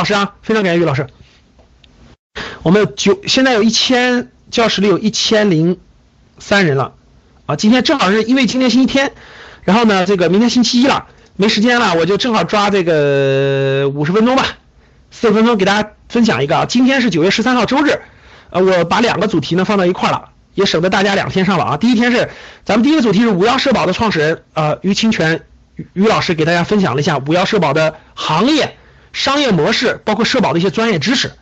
老师啊，非常感谢于老师。我们有九，现在有一千教室里有一千零三人了啊。今天正好是因为今天星期天，然后呢，这个明天星期一了，没时间了，我就正好抓这个五十分钟吧，四十分钟给大家分享一个啊。今天是九月十三号周日，呃，我把两个主题呢放到一块了，也省得大家两天上了啊。第一天是咱们第一个主题是五幺社保的创始人呃于清泉于老师给大家分享了一下五幺社保的行业商业模式，包括社保的一些专业知识。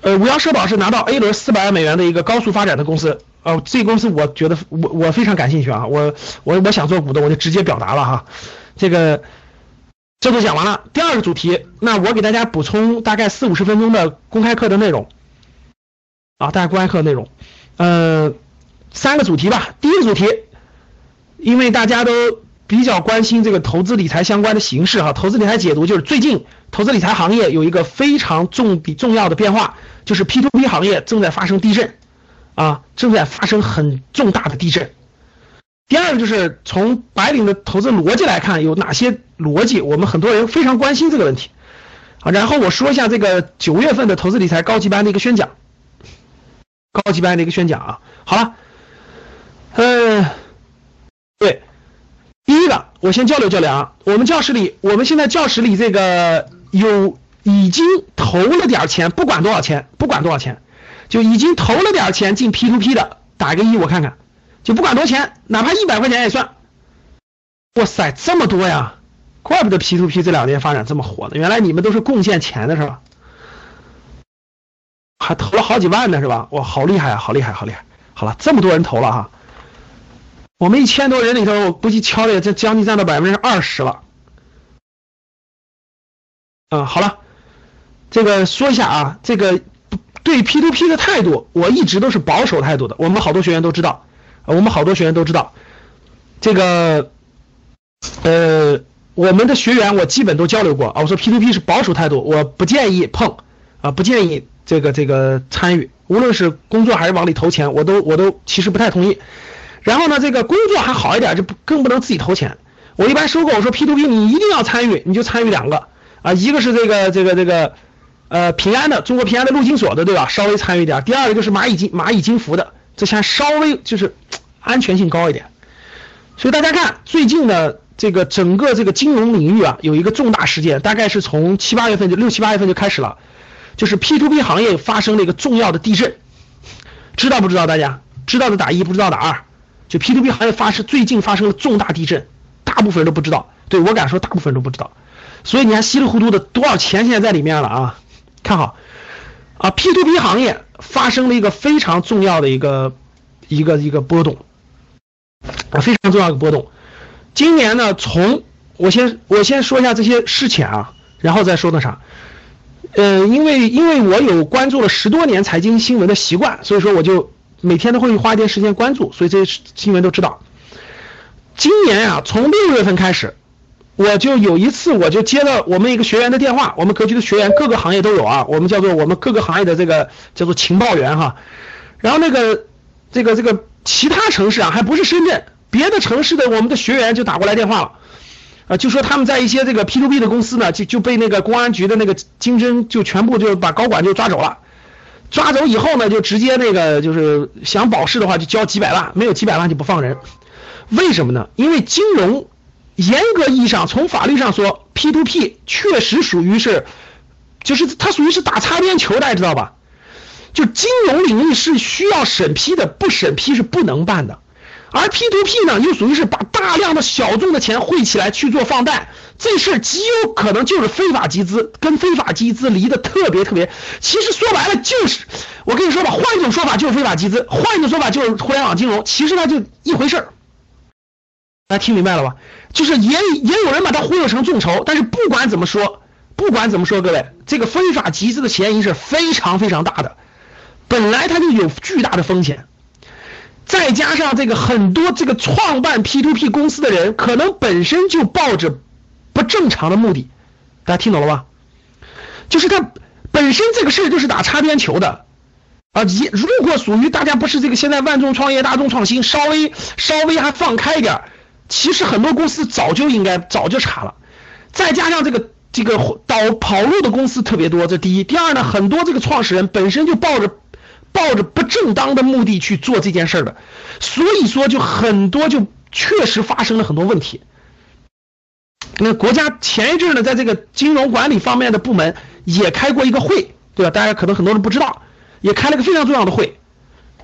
呃，五幺社保是拿到 A 轮四百万美元的一个高速发展的公司，呃，这个公司我觉得我我非常感兴趣啊，我我我想做股东，我就直接表达了哈。这个这都讲完了，第二个主题，那我给大家补充大概四五十分钟的公开课的内容啊，大家公开课内容，呃，三个主题吧。第一个主题，因为大家都比较关心这个投资理财相关的形式哈，投资理财解读就是最近。投资理财行业有一个非常重比重要的变化，就是 P2P 行业正在发生地震，啊，正在发生很重大的地震。第二个就是从白领的投资逻辑来看，有哪些逻辑？我们很多人非常关心这个问题，啊，然后我说一下这个九月份的投资理财高级班的一个宣讲，高级班的一个宣讲啊。好了，嗯，对，我先交流交流啊，我们教室里，我们现在教室里这个。有已经投了点钱，不管多少钱，不管多少钱，就已经投了点钱进 P to P 的，打个一我看看，就不管多钱，哪怕一百块钱也算。哇塞，这么多呀！怪不得 P to P 这两年发展这么火呢，原来你们都是贡献钱的是吧？还投了好几万呢是吧？哇，好厉害啊，好厉害，好厉害！好了，这么多人投了哈，我们一千多人里头，我估计敲的这将近占到百分之二十了。嗯，好了，这个说一下啊，这个对 P to P 的态度，我一直都是保守态度的。我们好多学员都知道，我们好多学员都知道，这个呃，我们的学员我基本都交流过啊。我说 P to P 是保守态度，我不建议碰啊，不建议这个这个参与，无论是工作还是往里投钱，我都我都其实不太同意。然后呢，这个工作还好一点，就不更不能自己投钱。我一般收购，我说 P to P 你一定要参与，你就参与两个。啊，一个是这个这个这个，呃，平安的中国平安的陆金所的，对吧？稍微参与一点。第二个就是蚂蚁金蚂蚁金服的，这钱稍微就是安全性高一点。所以大家看，最近的这个整个这个金融领域啊，有一个重大事件，大概是从七八月份就六七八月份就开始了，就是 P to P 行业发生了一个重要的地震，知道不知道？大家知道的打一，不知道打二。就 P to P 行业发生最近发生了重大地震，大部分人都不知道。对我敢说，大部分人都不知道。所以你看稀里糊涂的多少钱现在在里面了啊？看好啊，P to P 行业发生了一个非常重要的一个一个一个波动啊，非常重要的波动。今年呢，从我先我先说一下这些事情啊，然后再说那啥。呃，因为因为我有关注了十多年财经新闻的习惯，所以说我就每天都会花一点时间关注，所以这些新闻都知道。今年啊，从六月份开始。我就有一次，我就接了我们一个学员的电话，我们格局的学员各个行业都有啊，我们叫做我们各个行业的这个叫做情报员哈。然后那个这个这个其他城市啊，还不是深圳，别的城市的我们的学员就打过来电话了，啊，就说他们在一些这个 P to P 的公司呢，就就被那个公安局的那个经侦就全部就把高管就抓走了，抓走以后呢，就直接那个就是想保释的话就交几百万，没有几百万就不放人，为什么呢？因为金融。严格意义上，从法律上说，P to P 确实属于是，就是它属于是打擦边球，大家知道吧？就金融领域是需要审批的，不审批是不能办的。而 P to P 呢，又属于是把大量的小众的钱汇起来去做放贷，这事极有可能就是非法集资，跟非法集资离得特别特别。其实说白了就是，我跟你说吧，换一种说法就是非法集资，换一种说法就是互联网金融，其实它就一回事儿。大家听明白了吧？就是也也有人把它忽悠成众筹，但是不管怎么说，不管怎么说，各位，这个非法集资的嫌疑是非常非常大的，本来它就有巨大的风险，再加上这个很多这个创办 P to P 公司的人，可能本身就抱着不正常的目的，大家听懂了吧？就是他本身这个事儿就是打擦边球的。啊，一如果属于大家不是这个现在万众创业大众创新，稍微稍微还放开一点。其实很多公司早就应该早就查了，再加上这个这个倒跑路的公司特别多，这第一。第二呢，很多这个创始人本身就抱着抱着不正当的目的去做这件事的，所以说就很多就确实发生了很多问题。那国家前一阵呢，在这个金融管理方面的部门也开过一个会，对吧？大家可能很多人不知道，也开了个非常重要的会。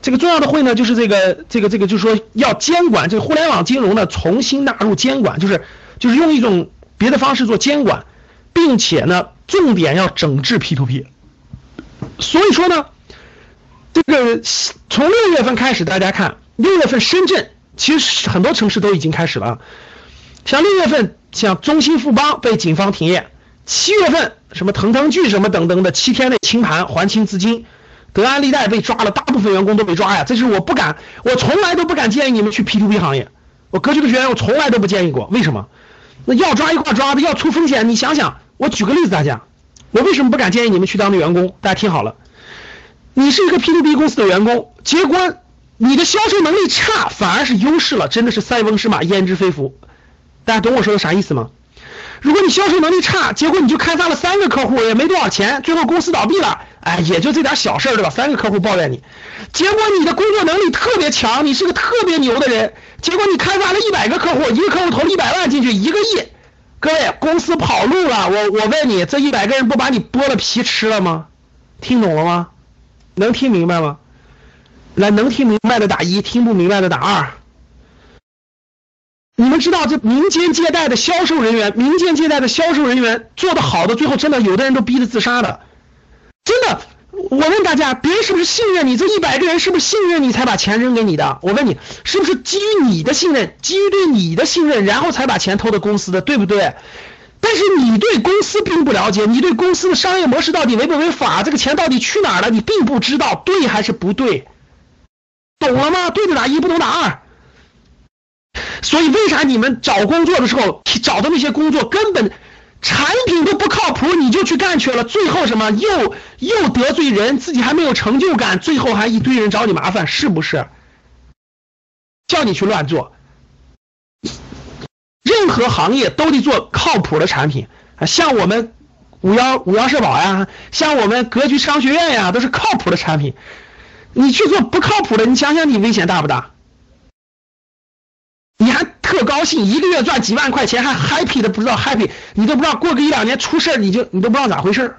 这个重要的会呢，就是这个这个这个，就是说要监管这个互联网金融呢，重新纳入监管，就是就是用一种别的方式做监管，并且呢，重点要整治 P to P。所以说呢，这个从六月份开始，大家看六月份深圳其实很多城市都已经开始了，像六月份像中兴富邦被警方停业，七月份什么腾腾聚什么等等的七天内清盘还清资金。德安利贷被抓了，大部分员工都被抓呀。这是我不敢，我从来都不敢建议你们去 P2P 行业。我格局的学员，我从来都不建议过。为什么？那要抓一块抓的，要出风险。你想想，我举个例子，大家，我为什么不敢建议你们去当的员工？大家听好了，你是一个 P2P 公司的员工，结果你的销售能力差，反而是优势了，真的是塞翁失马焉知非福。大家懂我说的啥意思吗？如果你销售能力差，结果你就开发了三个客户，也没多少钱，最后公司倒闭了，哎，也就这点小事对吧？三个客户抱怨你，结果你的工作能力特别强，你是个特别牛的人，结果你开发了一百个客户，一个客户投了一百万进去，一个亿，各位，公司跑路了，我我问你，这一百个人不把你剥了皮吃了吗？听懂了吗？能听明白吗？来，能听明白的打一，听不明白的打二。你们知道这民间借贷的销售人员，民间借贷的销售人员做的好的，最后真的有的人都逼着自杀的，真的。我问大家，别人是不是信任你？这一百个人是不是信任你才把钱扔给你的？我问你，是不是基于你的信任，基于对你的信任，然后才把钱投的公司的，对不对？但是你对公司并不了解，你对公司的商业模式到底违不违法，这个钱到底去哪儿了，你并不知道，对还是不对？懂了吗？对的打一，不懂打二。所以，为啥你们找工作的时候找的那些工作根本产品都不靠谱，你就去干去了？最后什么又又得罪人，自己还没有成就感，最后还一堆人找你麻烦，是不是？叫你去乱做，任何行业都得做靠谱的产品啊！像我们五幺五幺社保呀，像我们格局商学院呀，都是靠谱的产品。你去做不靠谱的，你想想你危险大不大？你还特高兴，一个月赚几万块钱，还 happy 的不知道 happy，你都不知道过个一两年出事你就你都不知道咋回事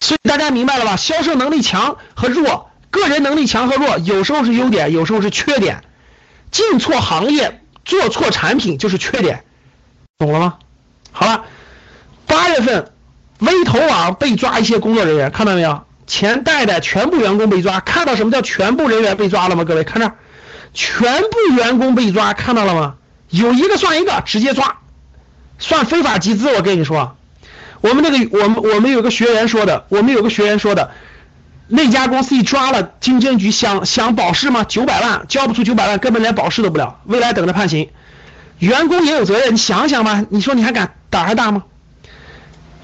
所以大家明白了吧？销售能力强和弱，个人能力强和弱，有时候是优点，有时候是缺点。进错行业，做错产品就是缺点，懂了吗？好了，八月份，微投网被抓一些工作人员，看到没有？钱贷的全部员工被抓，看到什么叫全部人员被抓了吗？各位看这。全部员工被抓，看到了吗？有一个算一个，直接抓，算非法集资。我跟你说，我们那个，我们我们有个学员说的，我们有个学员说的，那家公司一抓了，经监局想想保释吗？九百万交不出九百万，根本连保释都不了，未来等着判刑。员工也有责任，你想想吧，你说你还敢胆还大吗？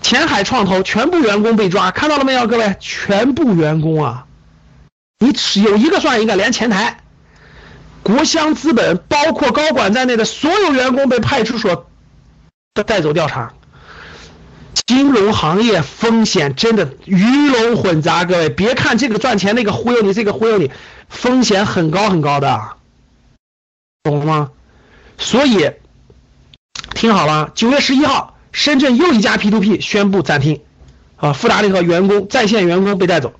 前海创投全部员工被抓，看到了没有，各位？全部员工啊，你只有一个算一个，连前台。国香资本包括高管在内的所有员工被派出所带走调查。金融行业风险真的鱼龙混杂，各位别看这个赚钱，那个忽悠你，这个忽悠你，风险很高很高的，懂了吗？所以听好了，九月十一号，深圳又一家 P2P 宣布暂停，啊，富达那个员工在线员工被带走。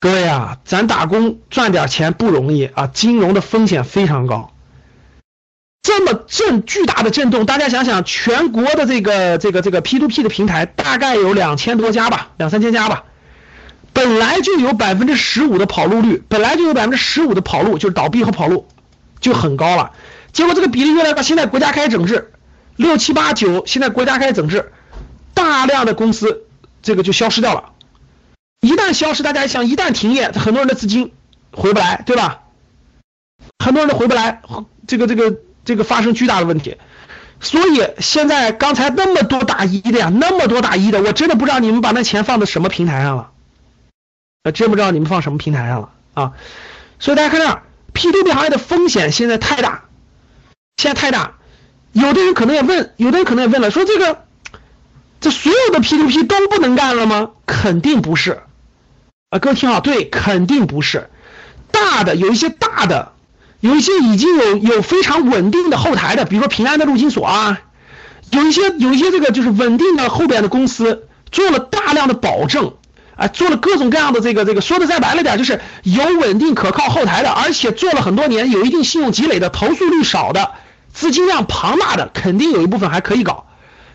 各位啊，咱打工赚点钱不容易啊，金融的风险非常高。这么震巨大的震动，大家想想，全国的这个这个这个 P2P 的平台大概有两千多家吧，两三千家吧，本来就有百分之十五的跑路率，本来就有百分之十五的跑路，就是倒闭和跑路就很高了。结果这个比例越来越高，现在国家开始整治，六七八九，现在国家开始整治，大量的公司这个就消失掉了。一旦消失，大家想，一旦停业，很多人的资金回不来，对吧？很多人都回不来，这个这个这个发生巨大的问题。所以现在刚才那么多打一的呀，那么多打一的，我真的不知道你们把那钱放在什么平台上了，呃，真不知道你们放什么平台上了啊。所以大家看这 p to p 行业的风险现在太大，现在太大。有的人可能也问，有的人可能也问了，说这个这所有的 P to P 都不能干了吗？肯定不是。啊，各位听好，对，肯定不是。大的有一些大的，有一些已经有有非常稳定的后台的，比如说平安的陆金所啊，有一些有一些这个就是稳定的后边的公司做了大量的保证，啊，做了各种各样的这个这个，说的再白了点，就是有稳定可靠后台的，而且做了很多年，有一定信用积累的，投诉率少的，资金量庞大的，肯定有一部分还可以搞。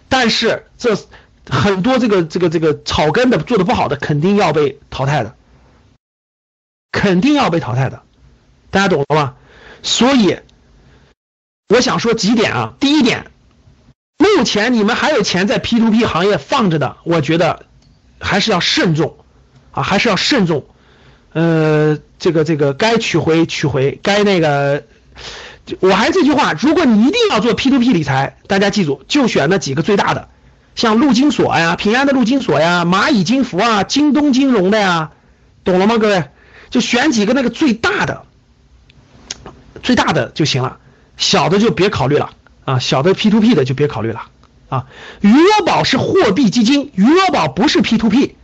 但是这很多这个这个这个草根的做的不好的，肯定要被淘汰的，肯定要被淘汰的，大家懂了吧？所以我想说几点啊，第一点，目前你们还有钱在 P to P 行业放着的，我觉得还是要慎重啊，还是要慎重。呃，这个这个该取回取回，该那个。我还是这句话，如果你一定要做 P to P 理财，大家记住，就选那几个最大的，像陆金所呀、平安的陆金所呀、蚂蚁金服啊、京东金融的呀，懂了吗？各位，就选几个那个最大的，最大的就行了，小的就别考虑了啊，小的 P to P 的就别考虑了啊。余额宝是货币基金，余额宝不是 P to P，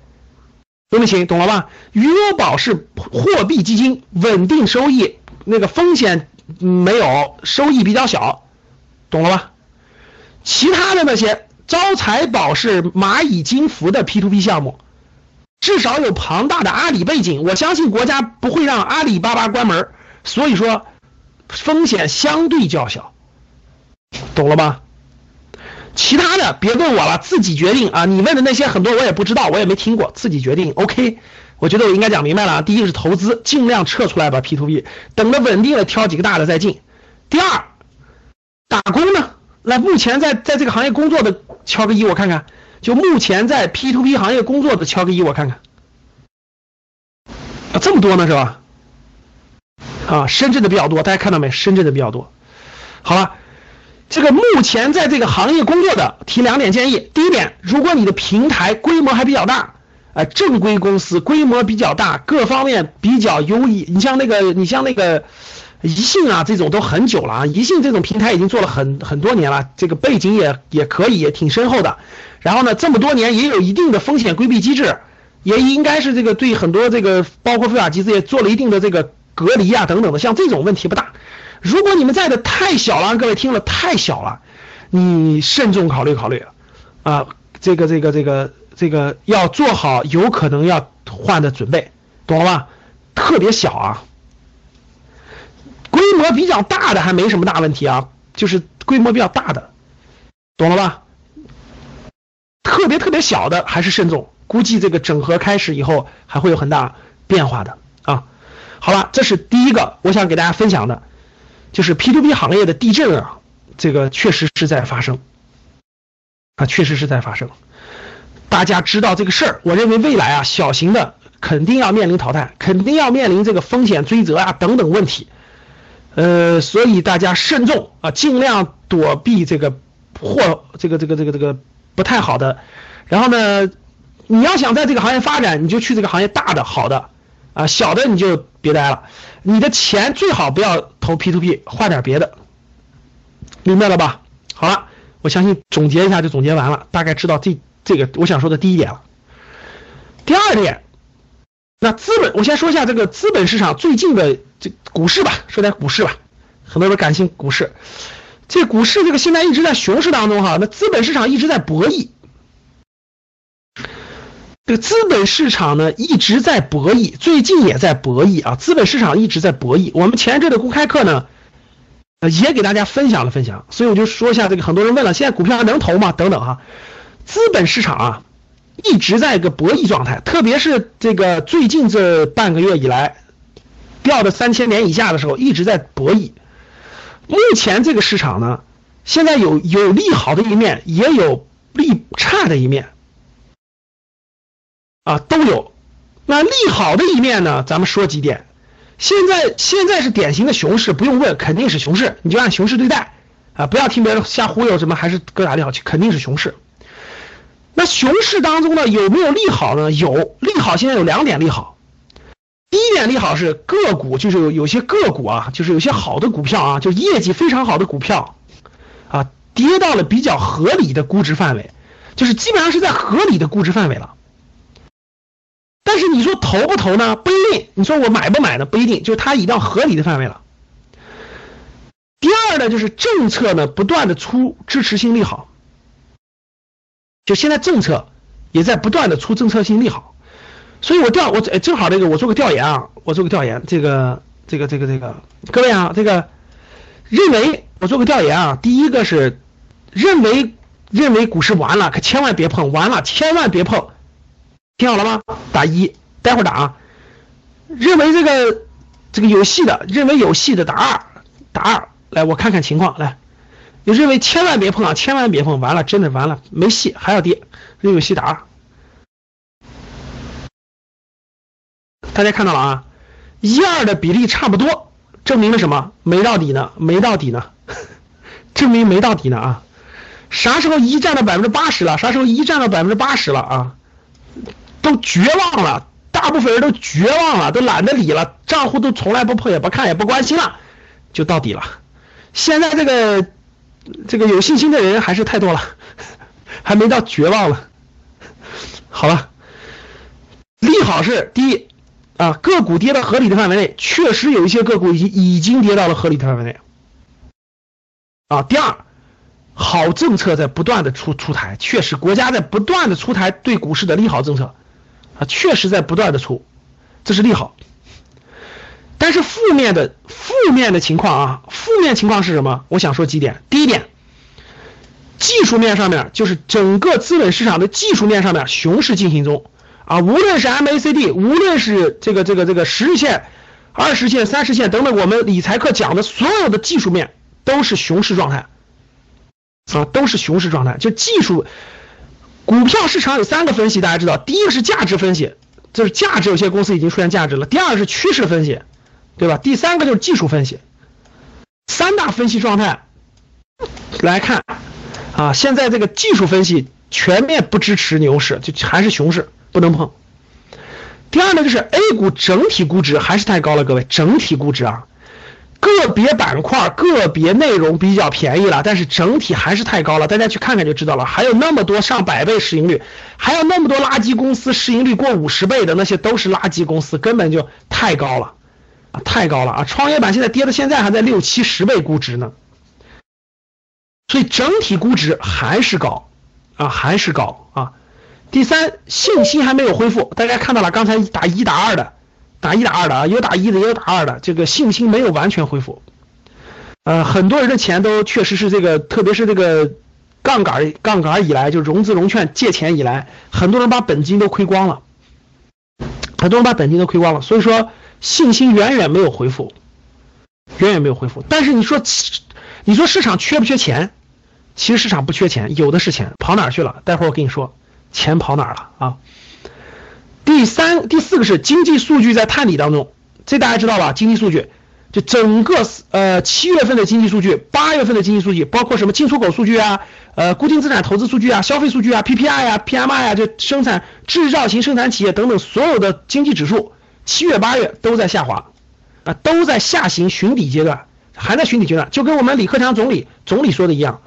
懂没行？懂了吧？余额宝是货币基金，稳定收益，那个风险。没有收益比较小，懂了吧？其他的那些招财宝是蚂蚁金服的 P to P 项目，至少有庞大的阿里背景，我相信国家不会让阿里巴巴关门，所以说风险相对较小，懂了吧？其他的别问我了，自己决定啊！你问的那些很多我也不知道，我也没听过，自己决定。OK。我觉得我应该讲明白了啊，第一是投资，尽量撤出来吧 P to P，等着稳定了挑几个大的再进。第二，打工呢，来目前在在这个行业工作的敲个一我看看，就目前在 P to P 行业工作的敲个一我看看，啊这么多呢是吧？啊深圳的比较多，大家看到没？深圳的比较多。好了，这个目前在这个行业工作的提两点建议，第一点，如果你的平台规模还比较大。呃，正规公司规模比较大，各方面比较优异。你像那个，你像那个宜信啊，这种都很久了啊。宜信这种平台已经做了很很多年了，这个背景也也可以，也挺深厚的。然后呢，这么多年也有一定的风险规避机制，也应该是这个对很多这个包括非法集资也做了一定的这个隔离啊等等的。像这种问题不大。如果你们在的太小了，各位听了太小了，你慎重考虑考虑啊，这个这个。这个这个要做好有可能要换的准备，懂了吧？特别小啊，规模比较大的还没什么大问题啊，就是规模比较大的，懂了吧？特别特别小的还是慎重，估计这个整合开始以后还会有很大变化的啊。好了，这是第一个我想给大家分享的，就是 P to P 行业的地震啊，这个确实是在发生啊，确实是在发生。大家知道这个事儿，我认为未来啊，小型的肯定要面临淘汰，肯定要面临这个风险追责啊等等问题，呃，所以大家慎重啊，尽量躲避这个或这个这个这个这个不太好的。然后呢，你要想在这个行业发展，你就去这个行业大的好的啊，小的你就别待了。你的钱最好不要投 P to P，换点别的，明白了吧？好了，我相信总结一下就总结完了，大概知道这。这个我想说的第一点了，第二点，那资本我先说一下这个资本市场最近的这股市吧，说点股市吧，很多人感兴股市，这股市这个现在一直在熊市当中哈，那资本市场一直在博弈，这个资本市场呢一直在博弈，最近也在博弈啊，资本市场一直在博弈。我们前一阵的公开课呢，也给大家分享了分享，所以我就说一下这个，很多人问了，现在股票还能投吗？等等哈。资本市场啊，一直在个博弈状态，特别是这个最近这半个月以来，掉到三千点以下的时候，一直在博弈。目前这个市场呢，现在有有利好的一面，也有利差的一面，啊，都有。那利好的一面呢，咱们说几点。现在现在是典型的熊市，不用问，肯定是熊市，你就按熊市对待啊，不要听别人瞎忽悠什么，还是哥俩利好，肯定是熊市。那熊市当中呢，有没有利好呢？有利好，现在有两点利好。第一点利好是个股，就是有有些个股啊，就是有些好的股票啊，就业绩非常好的股票啊，跌到了比较合理的估值范围。就是基本上是在合理的估值范围了。但是你说投不投呢？不一定。你说我买不买呢？不一定。就是它已到合理的范围了。第二呢，就是政策呢不断的出支持性利好，就现在政策也在不断的出政策性利好，所以我调我正好这个我做个调研啊，我做个调研，这个这个这个这个各位啊，这个认为我做个调研啊，第一个是认为认为股市完了，可千万别碰，完了千万别碰。听好了吗？打一，待会儿打啊。认为这个这个有戏的，认为有戏的打二，打二。来，我看看情况。来，你认为千万别碰啊，千万别碰，完了，真的完了，没戏，还要跌。认为有戏打。大家看到了啊，一二的比例差不多，证明了什么？没到底呢，没到底呢，证明没到底呢啊。啥时候一占到百分之八十了？啥时候一占到百分之八十了啊？都绝望了，大部分人都绝望了，都懒得理了，账户都从来不碰也不看也不关心了，就到底了。现在这个这个有信心的人还是太多了，还没到绝望了。好了，利好是第一啊，个股跌到合理的范围内，确实有一些个股已经已经跌到了合理的范围内啊。第二，好政策在不断的出出台，确实国家在不断的出台对股市的利好政策。啊，确实在不断的出，这是利好。但是负面的负面的情况啊，负面情况是什么？我想说几点。第一点，技术面上面就是整个资本市场的技术面上面熊市进行中啊，无论是 MACD，无论是这个这个这个十日线、二十线、三十线等等，我们理财课讲的所有的技术面都是熊市状态啊，都是熊市状态，就技术。股票市场有三个分析，大家知道，第一个是价值分析，就是价值有些公司已经出现价值了；第二是趋势分析，对吧？第三个就是技术分析，三大分析状态来看啊，现在这个技术分析全面不支持牛市，就还是熊市，不能碰。第二呢，就是 A 股整体估值还是太高了，各位，整体估值啊。个别板块、个别内容比较便宜了，但是整体还是太高了。大家去看看就知道了。还有那么多上百倍市盈率，还有那么多垃圾公司市盈率过五十倍的，那些都是垃圾公司，根本就太高了太高了啊！创业板现在跌到现在还在六七十倍估值呢，所以整体估值还是高啊，还是高啊。第三，信心还没有恢复，大家看到了，刚才打一打二的。打一打二的啊，有打一的，也有打二的，这个信心没有完全恢复。呃，很多人的钱都确实是这个，特别是这个杠杆杠杆以来，就融资融券借钱以来，很多人把本金都亏光了，很多人把本金都亏光了，所以说信心远远没有恢复，远远没有恢复。但是你说，你说市场缺不缺钱？其实市场不缺钱，有的是钱，跑哪去了？待会儿我跟你说，钱跑哪了啊？第三、第四个是经济数据在探底当中，这大家知道吧？经济数据就整个呃七月份的经济数据、八月份的经济数据，包括什么进出口数据啊、呃固定资产投资数据啊、消费数据啊、PPI 啊、PMI 啊，就生产制造型生产企业等等所有的经济指数，七月、八月都在下滑，啊，都在下行寻底阶段，还在寻底阶段，就跟我们李克强总理总理说的一样，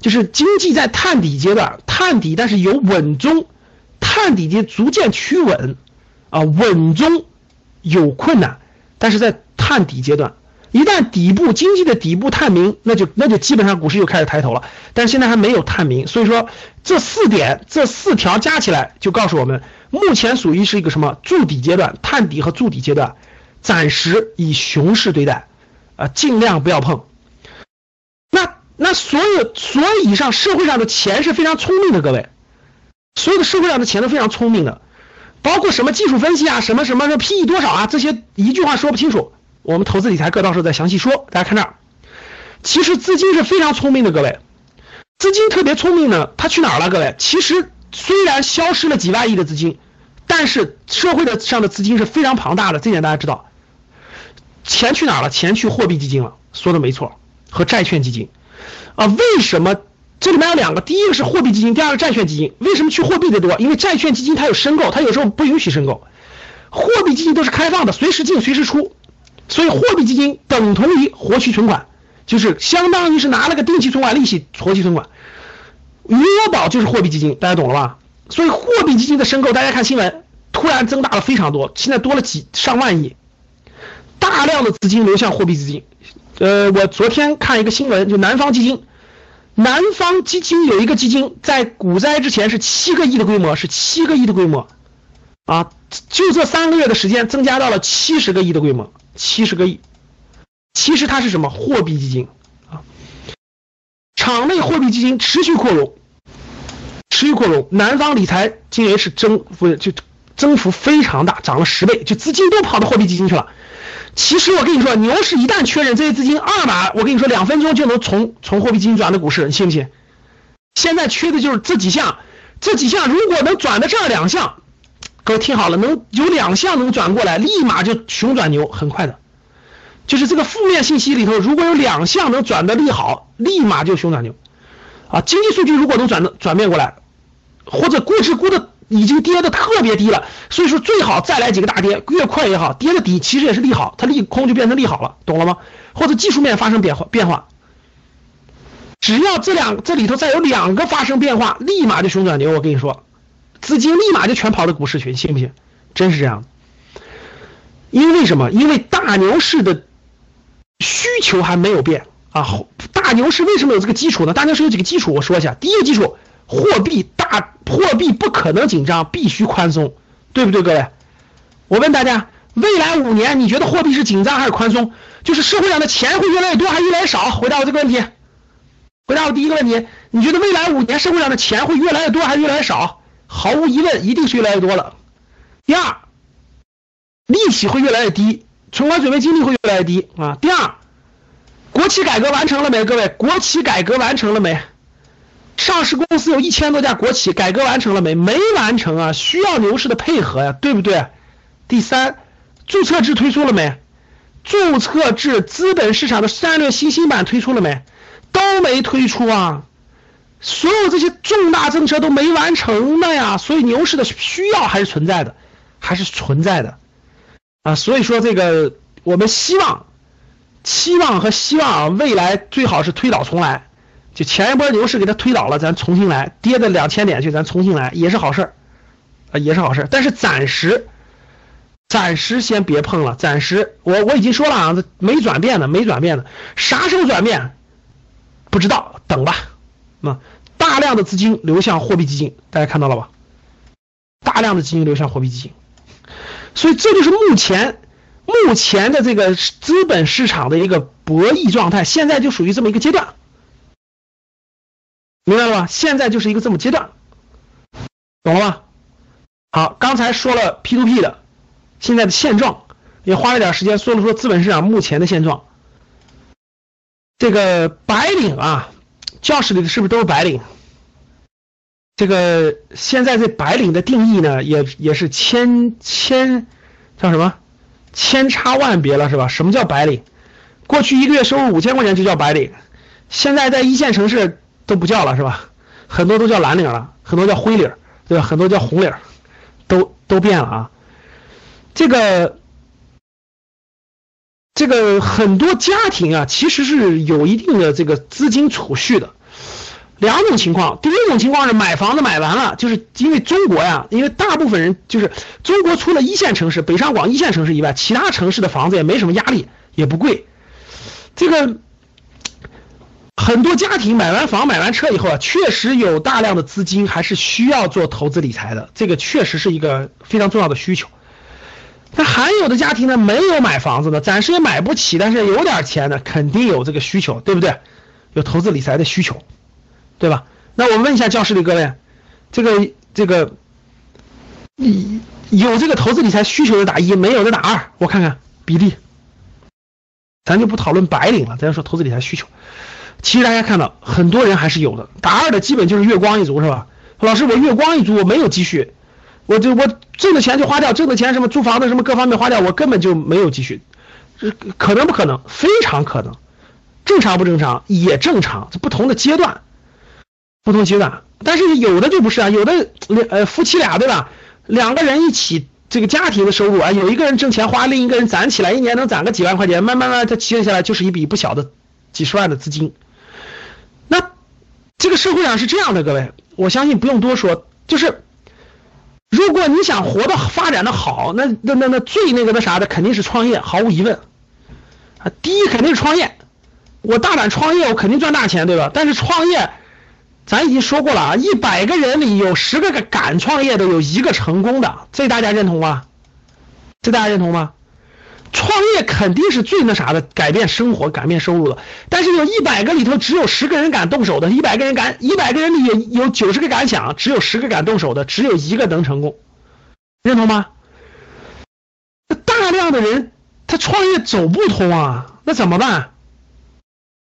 就是经济在探底阶段，探底但是有稳中。探底阶逐渐趋稳，啊，稳中有困难，但是在探底阶段，一旦底部经济的底部探明，那就那就基本上股市又开始抬头了。但是现在还没有探明，所以说这四点这四条加起来就告诉我们，目前属于是一个什么筑底阶段，探底和筑底阶段，暂时以熊市对待，啊，尽量不要碰。那那所有所有以上社会上的钱是非常聪明的，各位。所有的社会上的钱都非常聪明的，包括什么技术分析啊，什么什么 PE 多少啊，这些一句话说不清楚。我们投资理财课到时候再详细说。大家看这儿，其实资金是非常聪明的，各位，资金特别聪明呢，它去哪儿了？各位，其实虽然消失了几万亿的资金，但是社会的上的资金是非常庞大的，这点大家知道。钱去哪儿了？钱去货币基金了，说的没错，和债券基金啊？为什么？这里面有两个，第一个是货币基金，第二个债券基金。为什么去货币的多？因为债券基金它有申购，它有时候不允许申购。货币基金都是开放的，随时进随时出，所以货币基金等同于活期存款，就是相当于是拿了个定期存款利息，活期存款。余额宝就是货币基金，大家懂了吧？所以货币基金的申购，大家看新闻，突然增大了非常多，现在多了几上万亿，大量的资金流向货币基金。呃，我昨天看一个新闻，就南方基金，南方基金有一个基金在股灾之前是七个亿的规模，是七个亿的规模，啊，就这三个月的时间增加到了七十个亿的规模，七十个亿。其实它是什么？货币基金啊，场内货币基金持续扩容。持续扩容，南方理财今年是增幅就增幅非常大，涨了十倍，就资金都跑到货币基金去了。其实我跟你说，牛市一旦确认这些资金二码，我跟你说两分钟就能从从货币基金转到股市，你信不信？现在缺的就是这几项，这几项如果能转的这两项，各位听好了，能有两项能转过来，立马就熊转牛，很快的。就是这个负面信息里头，如果有两项能转的利好，立马就熊转牛。啊，经济数据如果能转的转变过来。或者估值估的已经跌的特别低了，所以说最好再来几个大跌，越快越好。跌的底其实也是利好，它利空就变成利好了，懂了吗？或者技术面发生变化变化，只要这两这里头再有两个发生变化，立马就熊转牛。我跟你说，资金立马就全跑到股市去，信不信？真是这样。因为什么？因为大牛市的需求还没有变啊。大牛市为什么有这个基础呢？大牛市有几个基础，我说一下。第一个基础。货币大，货币不可能紧张，必须宽松，对不对，各位？我问大家，未来五年你觉得货币是紧张还是宽松？就是社会上的钱会越来越多还是越来越少？回答我这个问题。回答我第一个问题，你觉得未来五年社会上的钱会越来越多还是越来越少？毫无疑问，一定是越来越多了。第二，利息会越来越低，存款准备金率会越来越低啊。第二，国企改革完成了没？各位，国企改革完成了没？上市公司有一千多家国企，改革完成了没？没完成啊，需要牛市的配合呀，对不对？第三，注册制推出了没？注册制资本市场的战略新兴版推出了没？都没推出啊，所有这些重大政策都没完成的呀，所以牛市的需要还是存在的，还是存在的啊，所以说这个我们希望，期望和希望啊未来最好是推倒重来。就前一波牛市给它推倒了，咱重新来，跌的两千点去，咱重新来也是好事儿，啊也是好事但是暂时，暂时先别碰了，暂时我我已经说了啊，没转变的，没转变的，啥时候转变？不知道，等吧。那大量的资金流向货币基金，大家看到了吧？大量的资金流向货币基金，所以这就是目前目前的这个资本市场的一个博弈状态，现在就属于这么一个阶段。明白了吧？现在就是一个这么阶段，懂了吧？好，刚才说了 P to P 的现在的现状，也花了点时间说了说资本市场目前的现状。这个白领啊，教室里的是不是都是白领？这个现在这白领的定义呢，也也是千千叫什么千差万别了，是吧？什么叫白领？过去一个月收入五千块钱就叫白领，现在在一线城市。都不叫了是吧？很多都叫蓝领了，很多叫灰领，对吧？很多叫红领，都都变了啊。这个这个很多家庭啊，其实是有一定的这个资金储蓄的。两种情况，第一种情况是买房子买完了，就是因为中国呀，因为大部分人就是中国除了一线城市北上广一线城市以外，其他城市的房子也没什么压力，也不贵。这个。很多家庭买完房买完车以后啊，确实有大量的资金还是需要做投资理财的，这个确实是一个非常重要的需求。那还有的家庭呢，没有买房子的，暂时也买不起，但是有点钱的，肯定有这个需求，对不对？有投资理财的需求，对吧？那我问一下教室里各位，这个这个，有这个投资理财需求的打一，没有的打二，我看看比例。咱就不讨论白领了，咱就说投资理财需求。其实大家看到，很多人还是有的。打二的基本就是月光一族，是吧？老师，我月光一族，我没有积蓄，我就我挣的钱就花掉，挣的钱什么租房子什么各方面花掉，我根本就没有积蓄。这可能不可能？非常可能。正常不正常？也正常。这不同的阶段，不同阶段。但是有的就不是啊，有的呃夫妻俩对吧？两个人一起这个家庭的收入啊，有一个人挣钱花，另一个人攒起来，一年能攒个几万块钱，慢慢慢他积累下来就是一笔不小的几十万的资金。那这个社会上是这样的，各位，我相信不用多说，就是如果你想活得发展的好，那那那那最那个那啥的肯定是创业，毫无疑问啊，第一肯定是创业，我大胆创业，我肯定赚大钱，对吧？但是创业，咱已经说过了啊，一百个人里有十个敢创业的，有一个成功的，这大家认同吗？这大家认同吗？创业肯定是最那啥的，改变生活、改变收入的。但是有一百个里头只有十个人敢动手的，一百个人敢，一百个人里有有九十个敢想，只有十个敢动手的，只有一个能成功，认同吗？大量的人他创业走不通啊，那怎么办？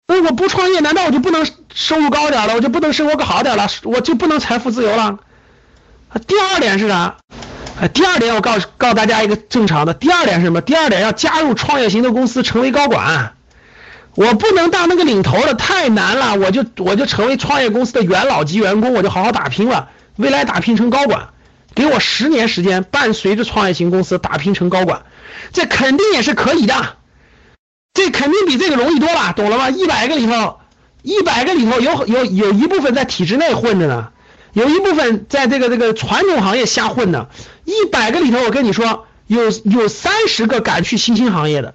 那我不创业，难道我就不能收入高点了？我就不能生活更好点了？我就不能财富自由了？第二点是啥？第二点我告诉告诉大家一个正常的。第二点是什么？第二点要加入创业型的公司，成为高管。我不能当那个领头的，太难了。我就我就成为创业公司的元老级员工，我就好好打拼了。未来打拼成高管，给我十年时间，伴随着创业型公司打拼成高管，这肯定也是可以的。这肯定比这个容易多了，懂了吗？一百个里头，一百个里头有有有一部分在体制内混着呢。有一部分在这个这个传统行业瞎混呢，一百个里头，我跟你说，有有三十个敢去新兴行业的，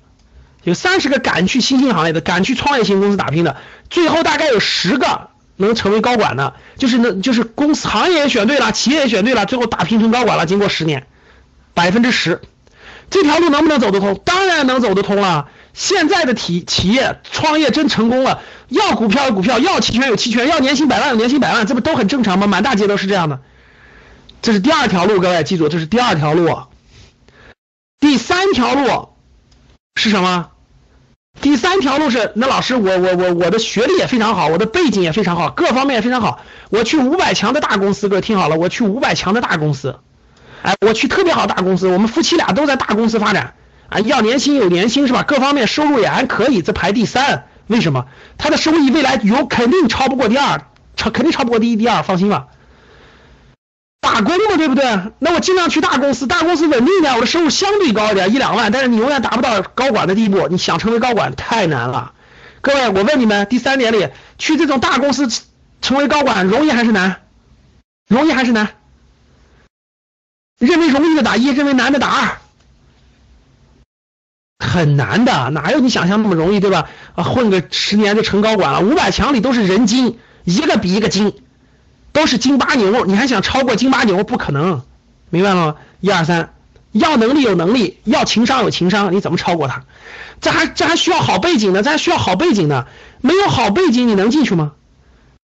有三十个敢去新兴行业的，敢去创业型公司打拼的，最后大概有十个能成为高管的，就是那就是公司行业也选对了，企业也选对了，最后打拼成高管了。经过十年，百分之十，这条路能不能走得通？当然能走得通了。现在的企企业创业真成功了，要股票有股票，要期权有期权，要年薪百万有年薪百万，这不都很正常吗？满大街都是这样的。这是第二条路，各位记住，这是第二条路。第三条路是什么？第三条路是那老师，我我我我的学历也非常好，我的背景也非常好，各方面也非常好。我去五百强的大公司，各位听好了，我去五百强的大公司，哎，我去特别好大公司，我们夫妻俩都在大公司发展。啊，要年薪有年薪是吧？各方面收入也还可以，这排第三。为什么？他的收益未来有肯定超不过第二，超肯定超不过第一、第二，放心吧。打工嘛，对不对？那我尽量去大公司，大公司稳定一点，我的收入相对高一点，一两万。但是你永远达不到高管的地步，你想成为高管太难了。各位，我问你们，第三点里去这种大公司成为高管容易还是难？容易还是难？认为容易的打一，认为难的打二。很难的，哪有你想象那么容易，对吧？啊，混个十年就成高管了。五百强里都是人精，一个比一个精，都是金巴牛。你还想超过金巴牛？不可能，明白了吗？一二三，要能力有能力，要情商有情商，你怎么超过他？这还这还需要好背景呢，这还需要好背景呢。没有好背景，你能进去吗？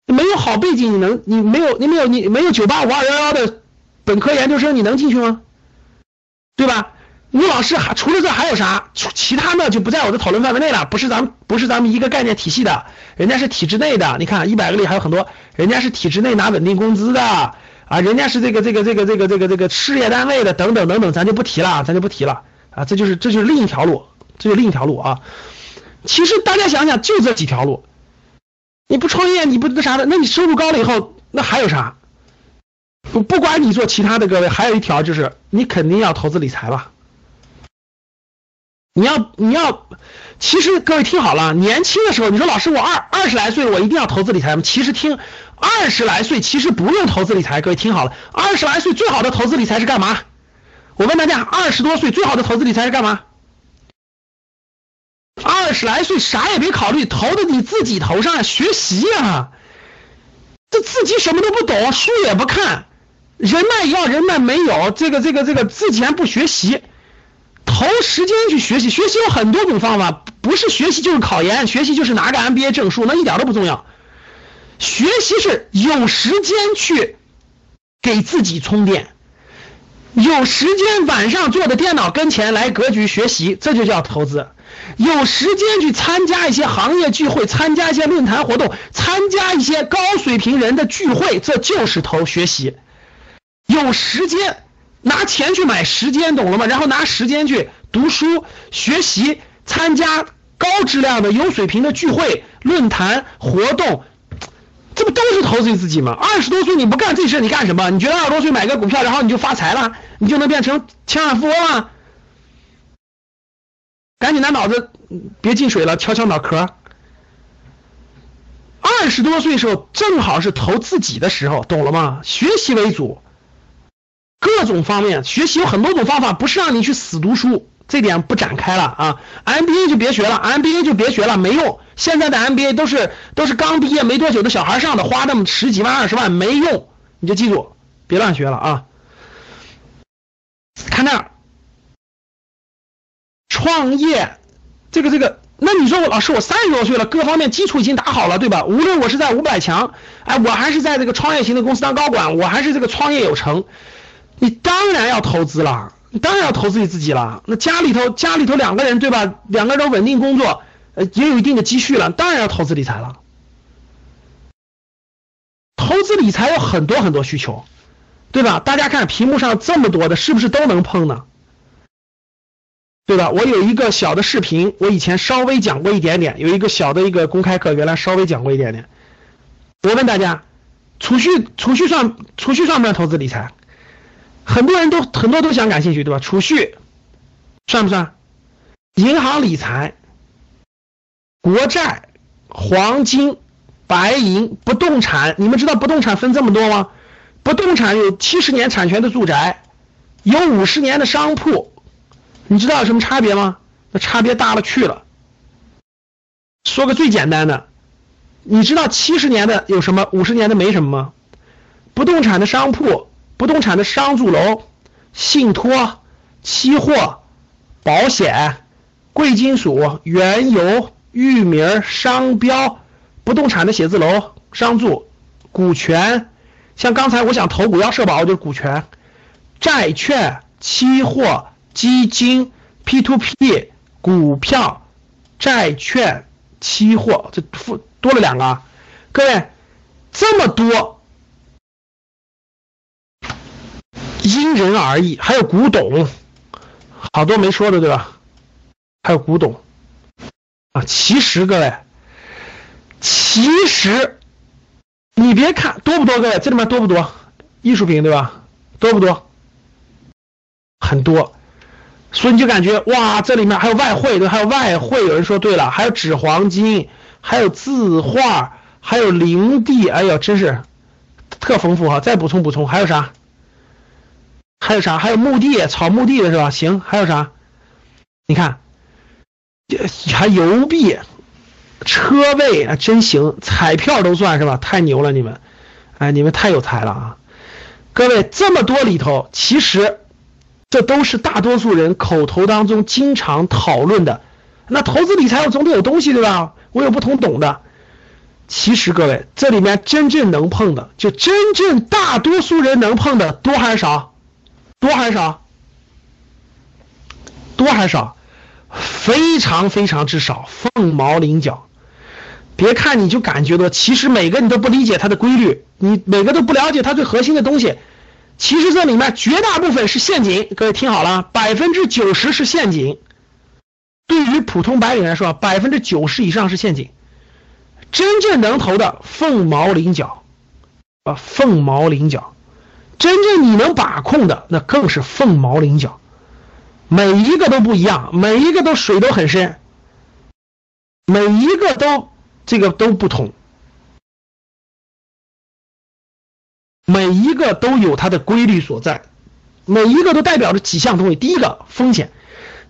没有好背景，你能你没有你没有你没有九八五二幺幺的本科研究生，你能进去吗？对吧？吴老师还除了这还有啥？其他的就不在我的讨论范围内了，不是咱们不是咱们一个概念体系的，人家是体制内的。你看一百个里还有很多，人家是体制内拿稳定工资的啊，人家是这个这个这个这个这个这个事业单位的等等等等，咱就不提了，咱就不提了啊，这就是这就是另一条路，这就是另一条路啊。其实大家想想，就这几条路，你不创业，你不那啥的，那你收入高了以后，那还有啥？不不管你做其他的，各位还有一条就是你肯定要投资理财吧。你要你要，其实各位听好了，年轻的时候你说老师我二二十来岁我一定要投资理财吗？其实听二十来岁其实不用投资理财，各位听好了，二十来岁最好的投资理财是干嘛？我问大家，二十多岁最好的投资理财是干嘛？二十来岁啥也别考虑，投的你自己头上学习呀，这自己什么都不懂，书也不看，人脉要人脉没有，这个这个这个自己还不学习。投时间去学习，学习有很多种方法，不是学习就是考研，学习就是拿个 MBA 证书，那一点都不重要。学习是有时间去给自己充电，有时间晚上坐在电脑跟前来格局学习，这就叫投资。有时间去参加一些行业聚会，参加一些论坛活动，参加一些高水平人的聚会，这就是投学习。有时间。拿钱去买时间，懂了吗？然后拿时间去读书、学习、参加高质量的、有水平的聚会、论坛活动，这不都是投资于自己吗？二十多岁你不干这事，你干什么？你觉得二十多岁买个股票，然后你就发财了，你就能变成千万富翁了？赶紧拿脑子别进水了，敲敲脑壳。二二十多岁时候正好是投自己的时候，懂了吗？学习为主，各种方面学习有很多种方法，不是让你去死读书，这点不展开了啊。MBA 就别学了，MBA 就别学了，没用。现在的 MBA 都是都是刚毕业没多久的小孩上的，花那么十几万二十万没用，你就记住，别乱学了啊。看那儿，创业，这个这个。那你说我老师，我三十多岁了，各方面基础已经打好了，对吧？无论我是在五百强，哎，我还是在这个创业型的公司当高管，我还是这个创业有成，你当然要投资了，你当然要投资你自己了。那家里头家里头两个人，对吧？两个人都稳定工作，呃，也有一定的积蓄了，当然要投资理财了。投资理财有很多很多需求，对吧？大家看屏幕上这么多的，是不是都能碰呢？对吧？我有一个小的视频，我以前稍微讲过一点点，有一个小的一个公开课，原来稍微讲过一点点。我问大家，储蓄储蓄算储蓄算不算投资理财？很多人都很多都想感兴趣，对吧？储蓄算不算？银行理财、国债、黄金、白银、不动产，你们知道不动产分这么多吗？不动产有七十年产权的住宅，有五十年的商铺。你知道有什么差别吗？那差别大了去了。说个最简单的，你知道七十年的有什么，五十年的没什么吗？不动产的商铺、不动产的商住楼、信托、期货、保险、贵金属、原油、域名、商标、不动产的写字楼、商住、股权，像刚才我想投股要社保就是股权、债券、期货。基金、P to P、股票、债券、期货，这多多了两个。各位，这么多，因人而异。还有古董，好多没说的，对吧？还有古董啊。其实各位，其实你别看多不多，各位这里面多不多？艺术品对吧？多不多？很多。所以你就感觉哇，这里面还有外汇，对，还有外汇。有人说对了，还有纸黄金，还有字画，还有灵地。哎呦，真是特丰富哈！再补充补充，还有啥？还有啥？还有墓地，草墓地的是吧？行，还有啥？你看，还邮币、车位啊，真行！彩票都算是吧？太牛了，你们，哎，你们太有才了啊！各位，这么多里头，其实。这都是大多数人口头当中经常讨论的。那投资理财我总得有东西对吧？我有不同懂的。其实各位，这里面真正能碰的，就真正大多数人能碰的多还是少？多还是少？多还是少？非常非常之少，凤毛麟角。别看你就感觉到，其实每个你都不理解它的规律，你每个都不了解它最核心的东西。其实这里面绝大部分是陷阱，各位听好了，百分之九十是陷阱。对于普通白领来说，百分之九十以上是陷阱。真正能投的凤毛麟角，啊，凤毛麟角。真正你能把控的，那更是凤毛麟角。每一个都不一样，每一个都水都很深，每一个都这个都不同。每一个都有它的规律所在，每一个都代表着几项东西。第一个风险，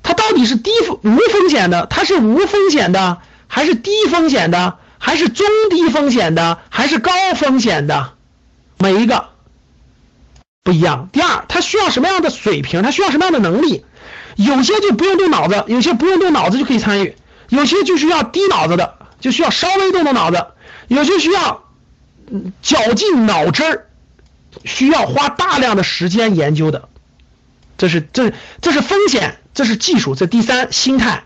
它到底是低无风险的，它是无风险的，还是低风险的，还是中低风险的，还是高风险的？每一个不一样。第二，他需要什么样的水平？他需要什么样的能力？有些就不用动脑子，有些不用动脑子就可以参与，有些就需要低脑子的，就需要稍微动动脑子，有些需要绞尽脑汁儿。需要花大量的时间研究的，这是这这是风险，这是技术。这第三心态，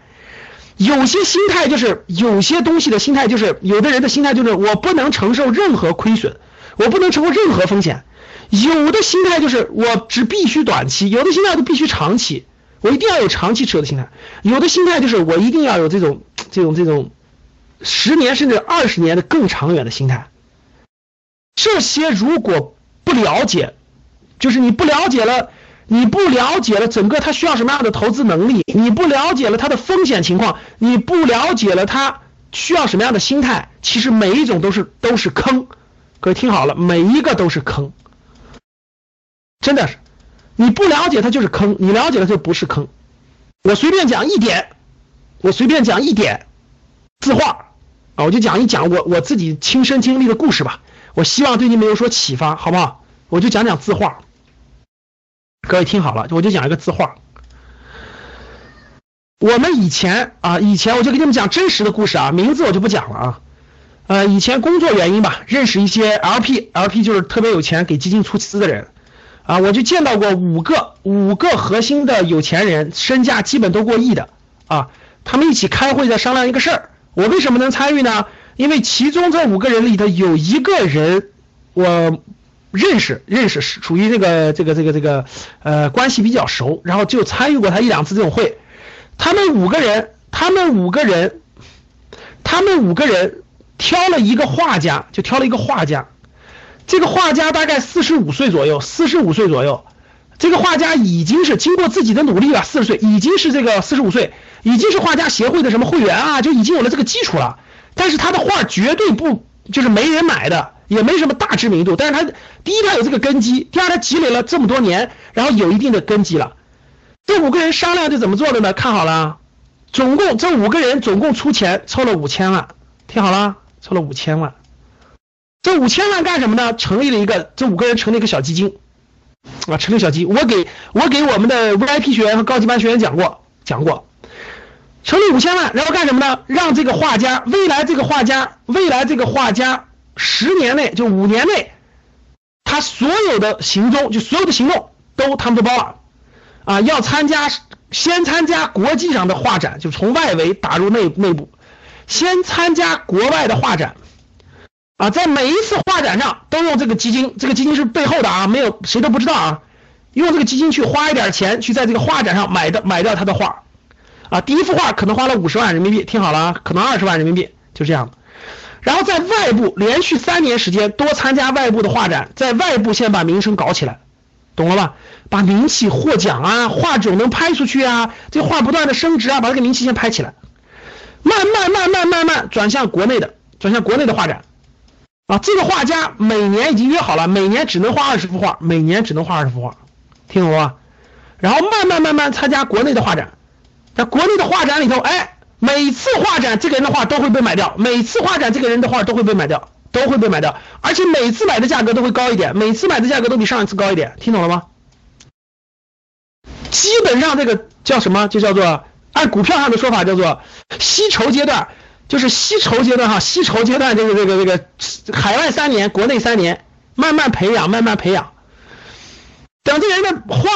有些心态就是有些东西的心态就是有的人的心态就是我不能承受任何亏损，我不能承受任何风险。有的心态就是我只必须短期，有的心态就必须长期，我一定要有长期持有的心态。有的心态就是我一定要有这种这种这种十年甚至二十年的更长远的心态。这些如果。不了解，就是你不了解了，你不了解了整个他需要什么样的投资能力，你不了解了它的风险情况，你不了解了它需要什么样的心态？其实每一种都是都是坑，各位听好了，每一个都是坑，真的是，你不了解它就是坑，你了解了就不是坑。我随便讲一点，我随便讲一点字画啊，我就讲一讲我我自己亲身经历的故事吧。我希望对你们有所启发，好不好？我就讲讲字画。各位听好了，我就讲一个字画。我们以前啊，以前我就给你们讲真实的故事啊，名字我就不讲了啊。呃，以前工作原因吧，认识一些 LP，LP 就是特别有钱，给基金出资的人啊，我就见到过五个五个核心的有钱人，身价基本都过亿的啊。他们一起开会在商量一个事儿，我为什么能参与呢？因为其中这五个人里头有一个人我认识，认识是属于这个这个这个这个呃关系比较熟，然后就参与过他一两次这种会。他们五个人，他们五个人，他们五个人挑了一个画家，就挑了一个画家。这个画家大概四十五岁左右，四十五岁左右。这个画家已经是经过自己的努力了，四十岁已经是这个四十五岁，已经是画家协会的什么会员啊，就已经有了这个基础了。但是他的画绝对不就是没人买的，也没什么大知名度。但是他第一他有这个根基，第二他积累了这么多年，然后有一定的根基了。这五个人商量就怎么做的呢？看好了，总共这五个人总共出钱凑了五千万，听好了，凑了五千万。这五千万干什么呢？成立了一个，这五个人成立一个小基金，啊，成立小基金。我给我给我们的 VIP 学员和高级班学员讲过，讲过，成立五千万，然后干什么呢？让这个画家，未来这个画家，未来这个画家，十年内就五年内，他所有的行踪，就所有的行动都他们都包了。啊，要参加，先参加国际上的画展，就从外围打入内内部，先参加国外的画展，啊，在每一次画展上都用这个基金，这个基金是背后的啊，没有谁都不知道啊，用这个基金去花一点钱，去在这个画展上买的买掉他的画，啊，第一幅画可能花了五十万人民币，听好了啊，可能二十万人民币，就这样，然后在外部连续三年时间多参加外部的画展，在外部先把名声搞起来。懂了吧？把名气获奖啊，画种能拍出去啊，这画不断的升值啊，把这个名气先拍起来，慢慢慢慢慢慢转向国内的，转向国内的画展啊。这个画家每年已经约好了，每年只能画二十幅画，每年只能画二十幅画，听懂吗？然后慢慢慢慢参加国内的画展，在国内的画展里头，哎，每次画展这个人的画都会被买掉，每次画展这个人的画都会被买掉。都会被买掉，而且每次买的价格都会高一点，每次买的价格都比上一次高一点，听懂了吗？基本上这个叫什么？就叫做按股票上的说法叫做吸筹阶段，就是吸筹阶段哈，吸筹阶段这个这个这个海外三年，国内三年，慢慢培养，慢慢培养，等这人的画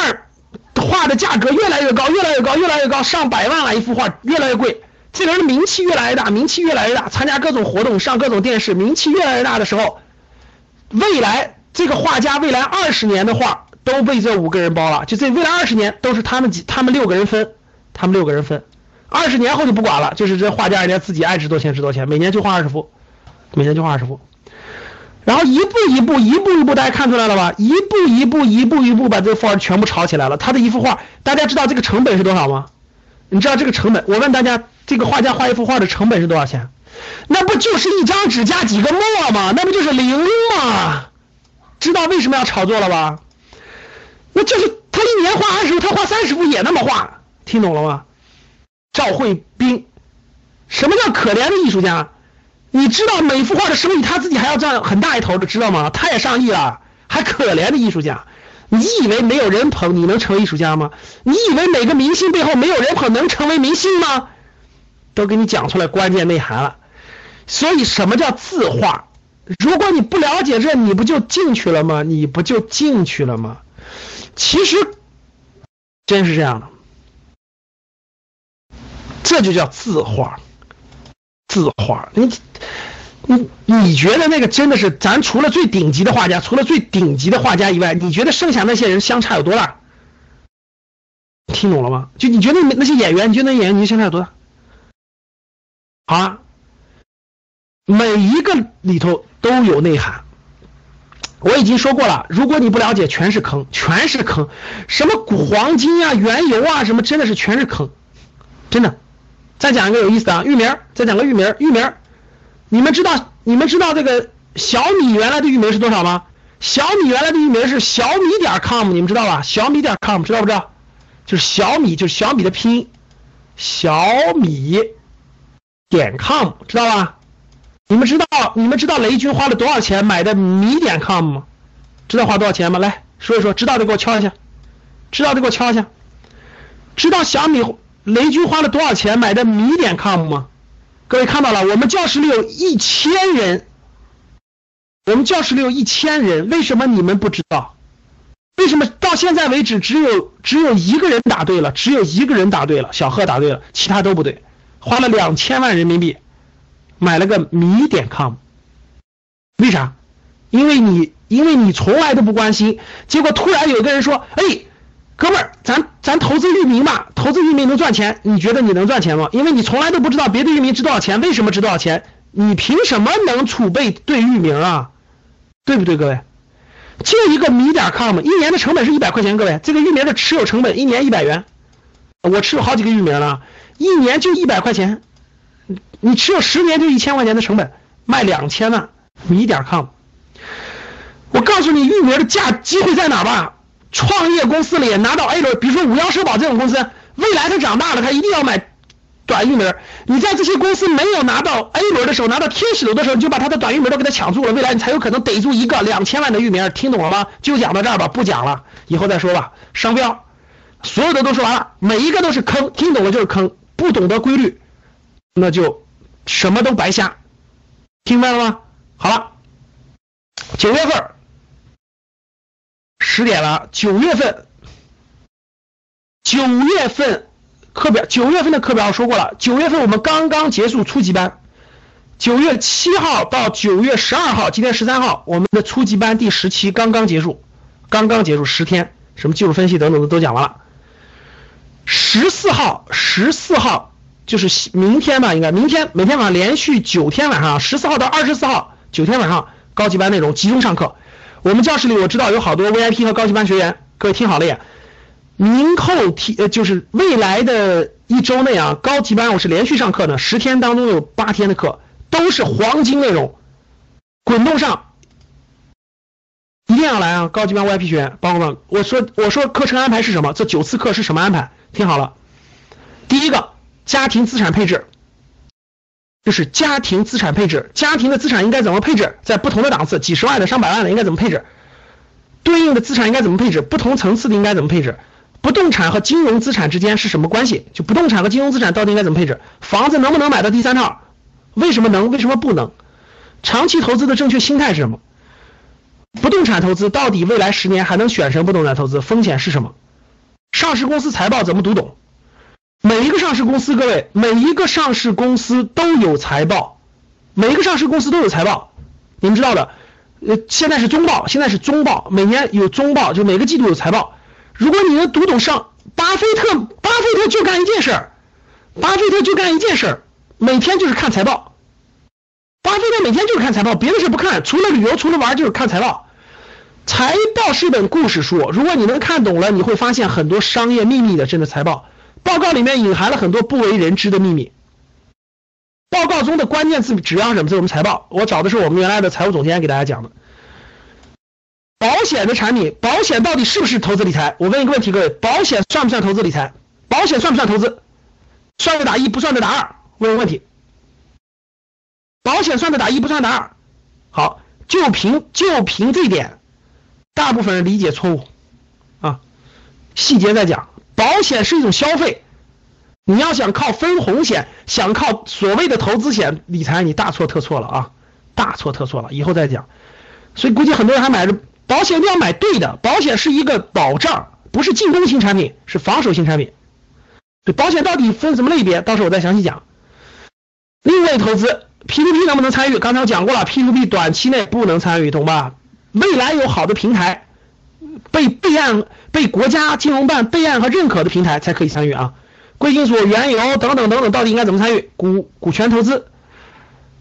画的价格越来越高，越来越高，越来越高，上百万了一幅画，越来越贵。这人的名气越来越大，名气越来越大，参加各种活动，上各种电视，名气越来越大的时候，未来这个画家未来二十年的画都被这五个人包了，就这未来二十年都是他们几他们六个人分，他们六个人分，二十年后就不管了，就是这画家人家自己爱值多少钱值多少钱，每年就画二十幅，每年就画二十幅，然后一步一步一步一步，大家看出来了吧？一步一步一步一步把这个画全部炒起来了。他的一幅画，大家知道这个成本是多少吗？你知道这个成本？我问大家。这个画家画一幅画的成本是多少钱？那不就是一张纸加几个墨吗？那不就是零吗？知道为什么要炒作了吧？那就是他一年画二十幅，他画三十幅也那么画，听懂了吗？赵慧斌，什么叫可怜的艺术家？你知道每幅画的收益他自己还要赚很大一头的，知道吗？他也上亿了，还可怜的艺术家？你以为没有人捧你能成为艺术家吗？你以为每个明星背后没有人捧能成为明星吗？都给你讲出来关键内涵了，所以什么叫字画？如果你不了解这，你不就进去了吗？你不就进去了吗？其实真是这样的，这就叫字画。字画，你你你觉得那个真的是咱除了最顶级的画家，除了最顶级的画家以外，你觉得剩下那些人相差有多大？听懂了吗？就你觉得那些演员，你觉得那演员你相差有多大？啊，每一个里头都有内涵。我已经说过了，如果你不了解，全是坑，全是坑。什么古黄金啊、原油啊，什么真的是全是坑，真的。再讲一个有意思的啊，域名，再讲个域名，域名，你们知道你们知道这个小米原来的域名是多少吗？小米原来的域名是小米点 com，你们知道吧？小米点 com 知道不知道？就是小米，就是小米的拼音，小米点 com 知道吧？你们知道你们知道雷军花了多少钱买的米点 com 吗？知道花多少钱吗？来说一说，知道的给我敲一下，知道的给我敲一下。知道小米雷军花了多少钱买的米点 com 吗？各位看到了，我们教室里有一千人，我们教室里有一千人，为什么你们不知道？为什么到现在为止只有只有一个人答对了？只有一个人答对了，小贺答对了，其他都不对。花了两千万人民币买了个米点 com，为啥？因为你因为你从来都不关心，结果突然有个人说：“哎，哥们儿，咱咱投资域名吧，投资域名能赚钱，你觉得你能赚钱吗？因为你从来都不知道别的域名值多少钱，为什么值多少钱？你凭什么能储备对域名啊？对不对，各位？”就一个米点 com，一年的成本是一百块钱，各位，这个域名的持有成本一年一百元，我持有好几个域名了，一年就一百块钱，你持有十年就一千块钱的成本，卖两千万，米点 com，我告诉你域名的价机会在哪吧？创业公司里拿到 A 轮，比如说五幺社保这种公司，未来它长大了，它一定要买。短域名，你在这些公司没有拿到 A 轮的时候，拿到天使轮的时候，你就把它的短域名都给它抢住了，未来你才有可能逮住一个两千万的域名。听懂了吗？就讲到这儿吧，不讲了，以后再说吧。商标，所有的都说完了，每一个都是坑，听懂了就是坑，不懂得规律，那就什么都白瞎。听明白了吗？好了，九月份十点了，九月份，九月份。课表九月份的课表我说过了，九月份我们刚刚结束初级班，九月七号到九月十二号，今天十三号，我们的初级班第十期刚刚结束，刚刚结束十天，什么技术分析等等的都讲完了。十四号，十四号就是明天吧，应该明天每天晚上连续九天晚上，十四号到二十四号九天晚上高级班内容集中上课。我们教室里我知道有好多 VIP 和高级班学员，各位听好了呀。明后天呃，就是未来的一周内啊，高级班我是连续上课的，十天当中有八天的课都是黄金内容，滚动上，一定要来啊！高级班 VIP 学员，包括们，我说我说课程安排是什么？这九次课是什么安排？听好了，第一个家庭资产配置，就是家庭资产配置，家庭的资产应该怎么配置？在不同的档次，几十万的、上百万的应该怎么配置？对应的资产应该怎么配置？不同层次的应该怎么配置？不动产和金融资产之间是什么关系？就不动产和金融资产到底应该怎么配置？房子能不能买到第三套？为什么能？为什么不能？长期投资的正确心态是什么？不动产投资到底未来十年还能选什么不动产投资？风险是什么？上市公司财报怎么读懂？每一个上市公司，各位，每一个上市公司都有财报，每一个上市公司都有财报，你们知道的。呃，现在是中报，现在是中报，每年有中报，就每个季度有财报。如果你能读懂上，巴菲特，巴菲特就干一件事儿，巴菲特就干一件事儿，每天就是看财报。巴菲特每天就是看财报，别的事不看，除了旅游，除了玩就是看财报。财报是一本故事书，如果你能看懂了，你会发现很多商业秘密的。真的财报报告里面隐含了很多不为人知的秘密。报告中的关键字指标什么？是我们财报，我找的是我们原来的财务总监给大家讲的。保险的产品，保险到底是不是投资理财？我问一个问题，各位，保险算不算投资理财？保险算不算投资？算的打一，不算的打二。问个问题，保险算的打一，不算打二。好，就凭就凭这点，大部分人理解错误啊。细节再讲，保险是一种消费，你要想靠分红险，想靠所谓的投资险理财，你大错特错了啊，大错特错了。以后再讲。所以估计很多人还买着。保险一定要买对的，保险是一个保障，不是进攻型产品，是防守型产品。对，保险到底分什么类别？到时候我再详细讲。另类投资，P2P 能不能参与？刚才我讲过了，P2P 短期内不能参与，懂吧？未来有好的平台，被备案、被国家金融办备案和认可的平台才可以参与啊。贵金属、原油等等等等，到底应该怎么参与？股股权投资，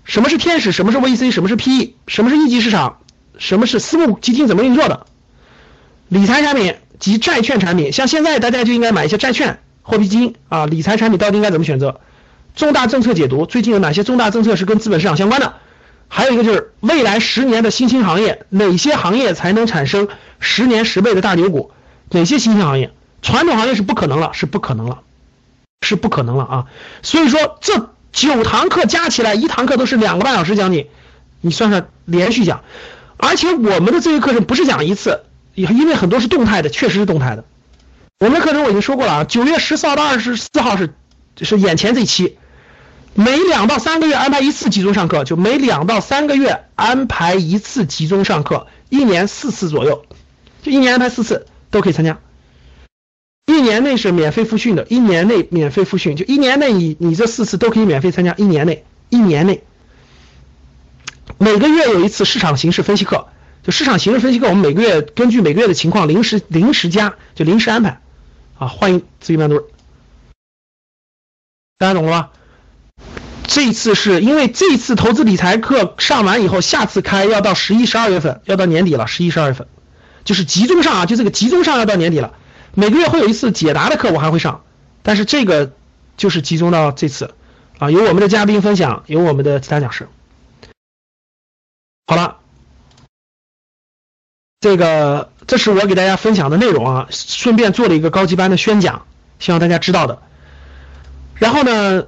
什么是天使？什么是 VC？什么是 PE？什么是一级市场？什么是私募基金？怎么运作的？理财产品及债券产品，像现在大家就应该买一些债券、货币基金啊。理财产品到底应该怎么选择？重大政策解读，最近有哪些重大政策是跟资本市场相关的？还有一个就是未来十年的新兴行业，哪些行业才能产生十年十倍的大牛股？哪些新兴行业？传统行业是不可能了，是不可能了，是不可能了啊！所以说这九堂课加起来，一堂课都是两个半小时讲解，你算算连续讲，而且我们的这个课程不是讲一次，因为很多是动态的，确实是动态的。我们的课程我已经说过了啊，九月十四号到二十四号是是眼前这期。每两到三个月安排一次集中上课，就每两到三个月安排一次集中上课，一年四次左右，就一年安排四次都可以参加。一年内是免费复训的，一年内免费复训，就一年内你你这四次都可以免费参加。一年内，一年内，每个月有一次市场形势分析课，就市场形势分析课，我们每个月根据每个月的情况临时临时加，就临时安排。啊，欢迎咨询班主任，大家懂了吧？这次是因为这次投资理财课上完以后，下次开要到十一、十二月份，要到年底了。十一、十二月份，就是集中上啊，就这个集中上要到年底了。每个月会有一次解答的课，我还会上，但是这个就是集中到这次啊，有我们的嘉宾分享，有我们的其他讲师。好了，这个这是我给大家分享的内容啊，顺便做了一个高级班的宣讲，希望大家知道的。然后呢？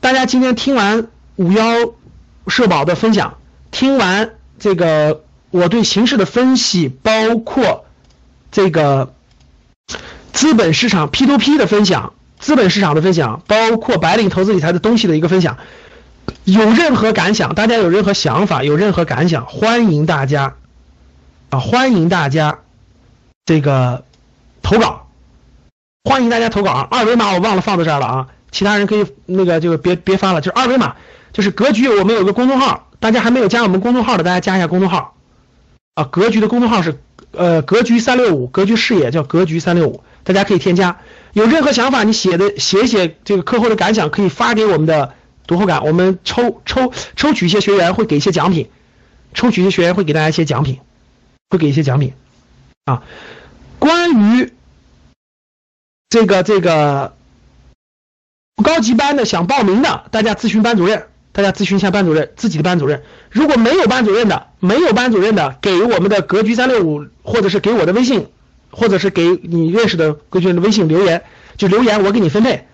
大家今天听完五幺社保的分享，听完这个我对形势的分析，包括这个资本市场 P to P 的分享，资本市场的分享，包括白领投资理财的东西的一个分享，有任何感想，大家有任何想法，有任何感想，欢迎大家啊，欢迎大家这个投稿，欢迎大家投稿啊，二维码我忘了放在这儿了啊。其他人可以那个就别别发了，就是二维码，就是格局，我们有个公众号，大家还没有加我们公众号的，大家加一下公众号啊。格局的公众号是呃格局三六五，格局视野叫格局三六五，大家可以添加。有任何想法，你写的写一写这个课后的感想，可以发给我们的读后感，我们抽抽抽取一些学员会给一些奖品，抽取一些学员会给大家一些奖品，会给一些奖品啊。关于这个这个。高级班的想报名的，大家咨询班主任，大家咨询一下班主任，自己的班主任。如果没有班主任的，没有班主任的，给我们的格局三六五，或者是给我的微信，或者是给你认识的格局的微信留言，就留言，我给你分配。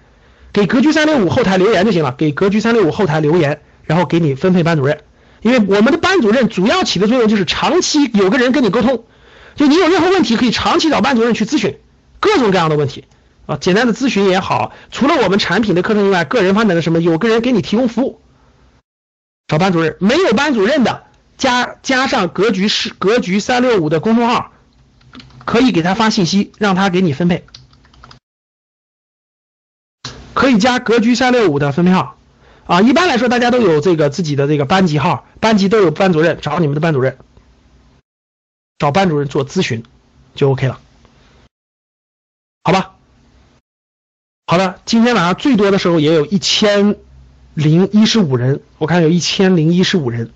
给格局三六五后台留言就行了，给格局三六五后台留言，然后给你分配班主任。因为我们的班主任主要起的作用就是长期有个人跟你沟通，就你有任何问题可以长期找班主任去咨询各种各样的问题。啊，简单的咨询也好，除了我们产品的课程以外，个人发展的什么，有个人给你提供服务，找班主任，没有班主任的，加加上格局是格局三六五的公众号，可以给他发信息，让他给你分配，可以加格局三六五的分配号，啊，一般来说大家都有这个自己的这个班级号，班级都有班主任，找你们的班主任，找班主任做咨询，就 OK 了，好吧？好的，今天晚上最多的时候也有一千零一十五人，我看有一千零一十五人，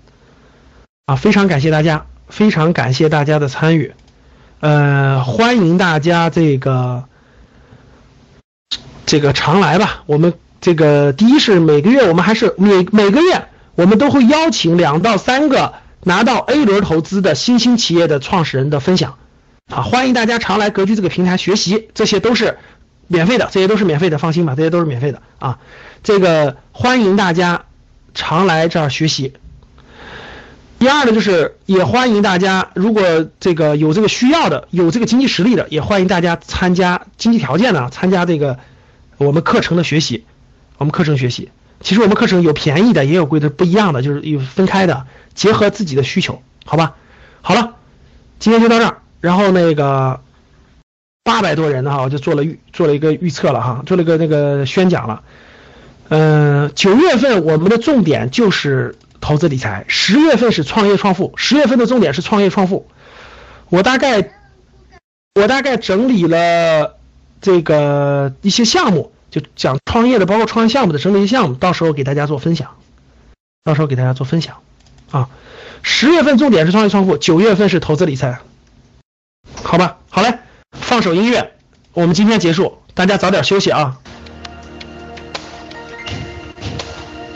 啊，非常感谢大家，非常感谢大家的参与，呃，欢迎大家这个这个常来吧。我们这个第一是每个月我们还是每每个月我们都会邀请两到三个拿到 A 轮投资的新兴企业的创始人的分享，啊，欢迎大家常来格局这个平台学习，这些都是。免费的，这些都是免费的，放心吧，这些都是免费的啊。这个欢迎大家常来这儿学习。第二呢，就是也欢迎大家，如果这个有这个需要的，有这个经济实力的，也欢迎大家参加经济条件呢，参加这个我们课程的学习。我们课程学习，其实我们课程有便宜的，也有贵的，不一样的，就是有分开的，结合自己的需求，好吧？好了，今天就到这儿，然后那个。八百多人呢哈，我就做了预做了一个预测了哈，做了一个那个宣讲了。嗯，九月份我们的重点就是投资理财，十月份是创业创富，十月份的重点是创业创富。我大概我大概整理了这个一些项目，就讲创业的，包括创业项目的整理一些项目，到时候给大家做分享，到时候给大家做分享啊。十月份重点是创业创富，九月份是投资理财，好吧，好嘞。放首音乐，我们今天结束，大家早点休息啊。